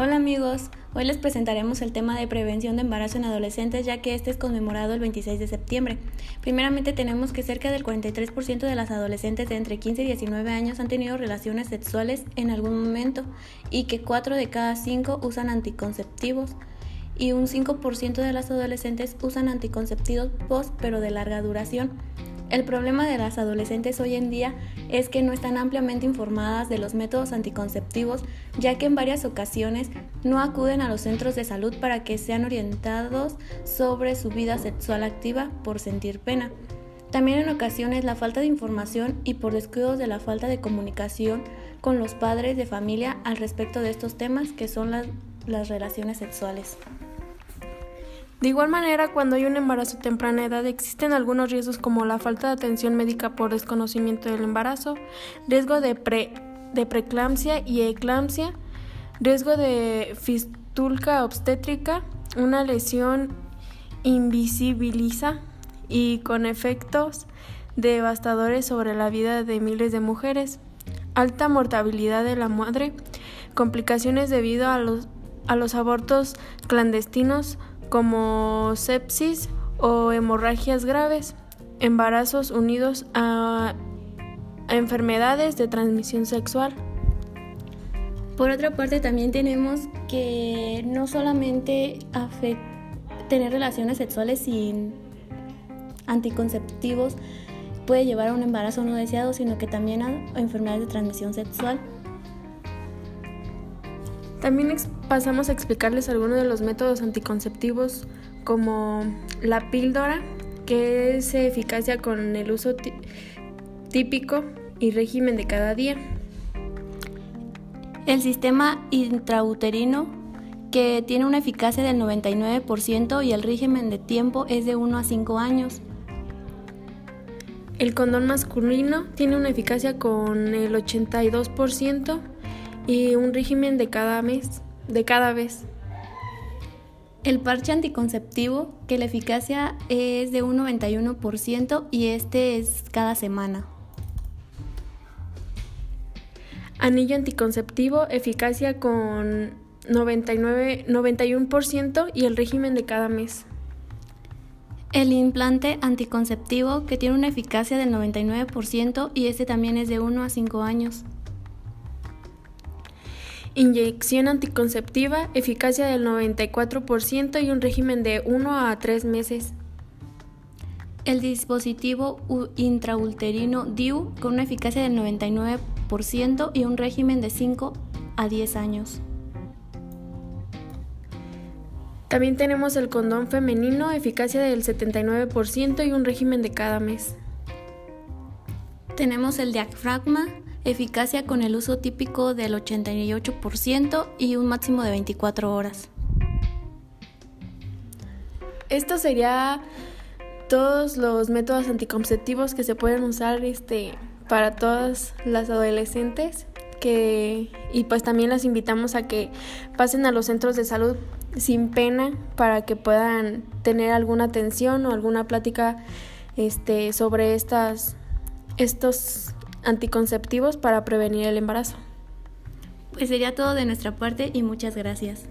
Hola amigos, hoy les presentaremos el tema de prevención de embarazo en adolescentes ya que este es conmemorado el 26 de septiembre. Primeramente tenemos que cerca del 43% de las adolescentes de entre 15 y 19 años han tenido relaciones sexuales en algún momento y que 4 de cada 5 usan anticonceptivos y un 5% de las adolescentes usan anticonceptivos post pero de larga duración. El problema de las adolescentes hoy en día es que no están ampliamente informadas de los métodos anticonceptivos, ya que en varias ocasiones no acuden a los centros de salud para que sean orientados sobre su vida sexual activa por sentir pena. También en ocasiones la falta de información y por descuidos de la falta de comunicación con los padres de familia al respecto de estos temas que son las, las relaciones sexuales. De igual manera, cuando hay un embarazo a temprana edad, existen algunos riesgos como la falta de atención médica por desconocimiento del embarazo, riesgo de, pre, de preeclampsia y eclampsia, riesgo de fistulca obstétrica, una lesión invisibiliza y con efectos devastadores sobre la vida de miles de mujeres, alta mortalidad de la madre, complicaciones debido a los, a los abortos clandestinos, como sepsis o hemorragias graves, embarazos unidos a, enfermedades de transmisión sexual. Por otra parte, también tenemos que no solamente tener relaciones sexuales sin anticonceptivos puede llevar a un embarazo no deseado, sino que también a enfermedades de transmisión sexual. También pasamos a explicarles algunos de los métodos anticonceptivos como la píldora, que es eficacia con el uso típico y régimen de cada día. El sistema intrauterino, que tiene una eficacia del 99% y el régimen de tiempo es de 1 a 5 años. El condón masculino tiene una eficacia con el 82% y un régimen de cada mes, de cada vez. El parche anticonceptivo, que la eficacia es de un 91% y este es cada semana. Anillo anticonceptivo, eficacia con 99, 91% y el régimen de cada mes. El implante anticonceptivo, que tiene una eficacia del 99% y este también es de 1 a 5 años. Inyección anticonceptiva, eficacia del 94% y un régimen de 1 a 3 meses. El dispositivo intrauterino DIU con una eficacia del 99% y un régimen de 5 a 10 años. También tenemos el condón femenino, eficacia del 79% y un régimen de cada mes. Tenemos el diafragma, eficacia con el uso típico del 88% y un máximo de 24 horas. Esto sería todos los métodos anticonceptivos que se pueden usar este, para todas las adolescentes que, y pues también las invitamos a que pasen a los centros de salud sin pena para que puedan tener alguna atención o alguna plática este, sobre estas, estos anticonceptivos para prevenir el embarazo. Pues sería todo de nuestra parte y muchas gracias.